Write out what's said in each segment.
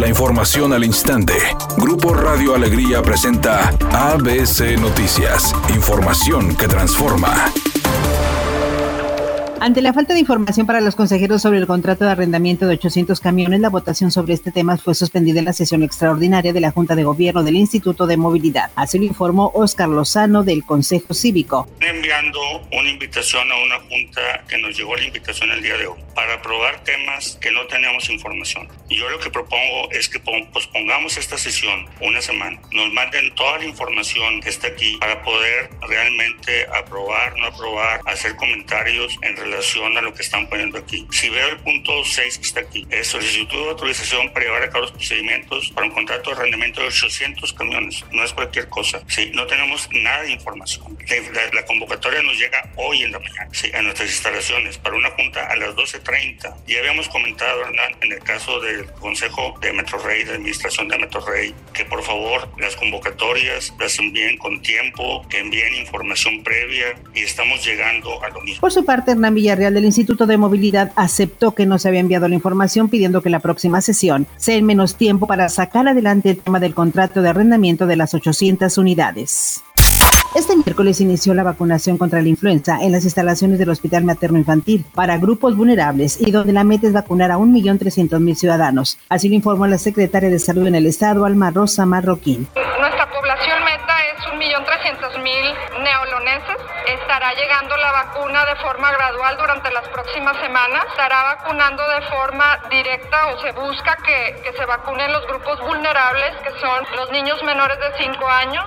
La información al instante. Grupo Radio Alegría presenta ABC Noticias. Información que transforma. Ante la falta de información para los consejeros sobre el contrato de arrendamiento de 800 camiones, la votación sobre este tema fue suspendida en la sesión extraordinaria de la Junta de Gobierno del Instituto de Movilidad. Así lo informó Óscar Lozano del Consejo Cívico. Enviando una invitación a una junta que nos llegó la invitación el día de hoy para aprobar temas que no teníamos información. Yo lo que propongo es que pospongamos esta sesión una semana, nos manden toda la información que está aquí para poder realmente aprobar, no aprobar, hacer comentarios en relación a lo que están poniendo aquí. Si veo el punto 6 que está aquí, es solicitud de autorización para llevar a cabo los procedimientos para un contrato de arrendamiento de 800 camiones. No es cualquier cosa. Sí, no tenemos nada de información. La, convocatoria nos llega hoy en la mañana, sí, a nuestras instalaciones para una junta a las 12.30. Ya habíamos comentado, Hernán, en el caso Consejo de Metro de Administración de Metro que por favor las convocatorias las envíen con tiempo, que envíen información previa y estamos llegando a lo mismo. Por su parte, Hernán Villarreal del Instituto de Movilidad aceptó que no se había enviado la información pidiendo que la próxima sesión sea en menos tiempo para sacar adelante el tema del contrato de arrendamiento de las 800 unidades. Este miércoles inició la vacunación contra la influenza en las instalaciones del Hospital Materno Infantil para grupos vulnerables y donde la meta es vacunar a 1.300.000 ciudadanos. Así lo informó la secretaria de Salud en el Estado, Alma Rosa Marroquín. 1.300.000 neoloneses estará llegando la vacuna de forma gradual durante las próximas semanas. Estará vacunando de forma directa o se busca que, que se vacunen los grupos vulnerables, que son los niños menores de 5 años,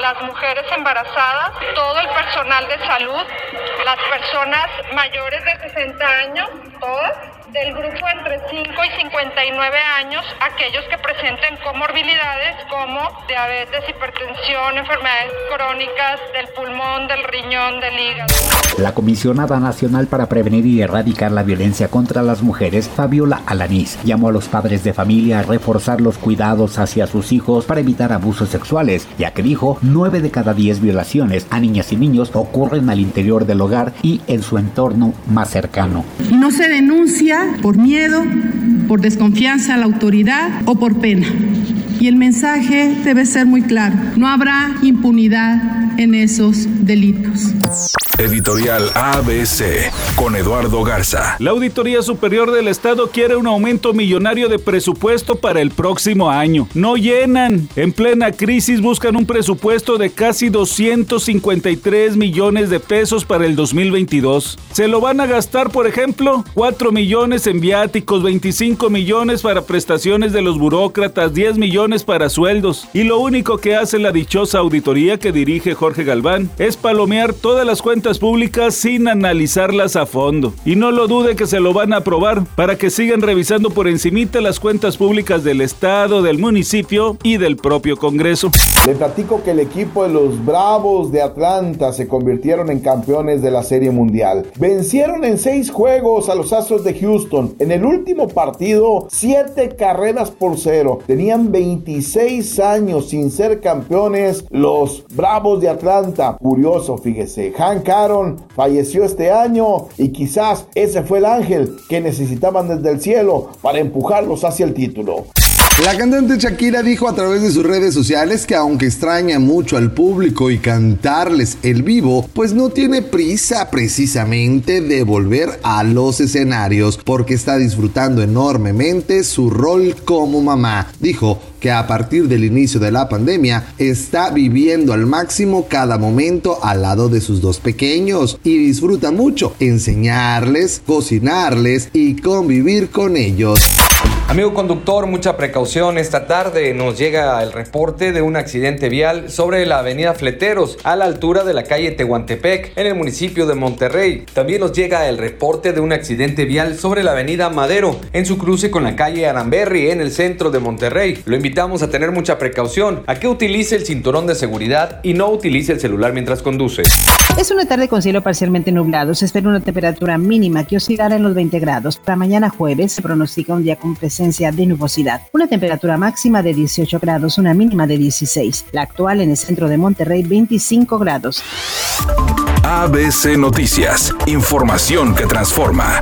las mujeres embarazadas, todo el personal de salud, las personas mayores de 60 años, todas del grupo entre 5 y 59 años, aquellos que presenten comorbilidades como diabetes, hipertensión, enfermedades crónicas del pulmón, del riñón, del hígado. La comisionada nacional para prevenir y erradicar la violencia contra las mujeres, Fabiola Alanís, llamó a los padres de familia a reforzar los cuidados hacia sus hijos para evitar abusos sexuales, ya que dijo 9 de cada 10 violaciones a niñas y niños ocurren al interior del hogar y en su entorno más cercano. No se denuncia por miedo, por desconfianza a la autoridad o por pena. Y el mensaje debe ser muy claro. No habrá impunidad en esos delitos. Editorial ABC con Eduardo Garza. La Auditoría Superior del Estado quiere un aumento millonario de presupuesto para el próximo año. No llenan. En plena crisis buscan un presupuesto de casi 253 millones de pesos para el 2022. Se lo van a gastar, por ejemplo, 4 millones en viáticos, 25 millones para prestaciones de los burócratas, 10 millones para sueldos. Y lo único que hace la dichosa auditoría que dirige Jorge Galván es palomear todas las cuentas públicas sin analizarlas a fondo. Y no lo dude que se lo van a aprobar para que sigan revisando por encimita las cuentas públicas del Estado, del municipio y del propio Congreso. Le platico que el equipo de los Bravos de Atlanta se convirtieron en campeones de la Serie Mundial. Vencieron en seis juegos a los Astros de Houston. En el último partido, siete carreras por cero. Tenían 26 años sin ser campeones los Bravos de Atlanta. Curioso, fíjese. Hank Falleció este año y quizás ese fue el ángel que necesitaban desde el cielo para empujarlos hacia el título. La cantante Shakira dijo a través de sus redes sociales que aunque extraña mucho al público y cantarles el vivo, pues no tiene prisa precisamente de volver a los escenarios porque está disfrutando enormemente su rol como mamá. Dijo que a partir del inicio de la pandemia está viviendo al máximo cada momento al lado de sus dos pequeños y disfruta mucho enseñarles, cocinarles y convivir con ellos. Amigo conductor, mucha precaución. Esta tarde nos llega el reporte de un accidente vial sobre la avenida Fleteros, a la altura de la calle Tehuantepec, en el municipio de Monterrey. También nos llega el reporte de un accidente vial sobre la avenida Madero, en su cruce con la calle Aramberri, en el centro de Monterrey. Lo invitamos a tener mucha precaución, a que utilice el cinturón de seguridad y no utilice el celular mientras conduce. Es una tarde con cielo parcialmente nublado. Se espera una temperatura mínima que oscilará en los 20 grados. Para mañana jueves se pronostica un día con presencia de nubosidad. Una temperatura máxima de 18 grados, una mínima de 16. La actual en el centro de Monterrey, 25 grados. ABC Noticias. Información que transforma.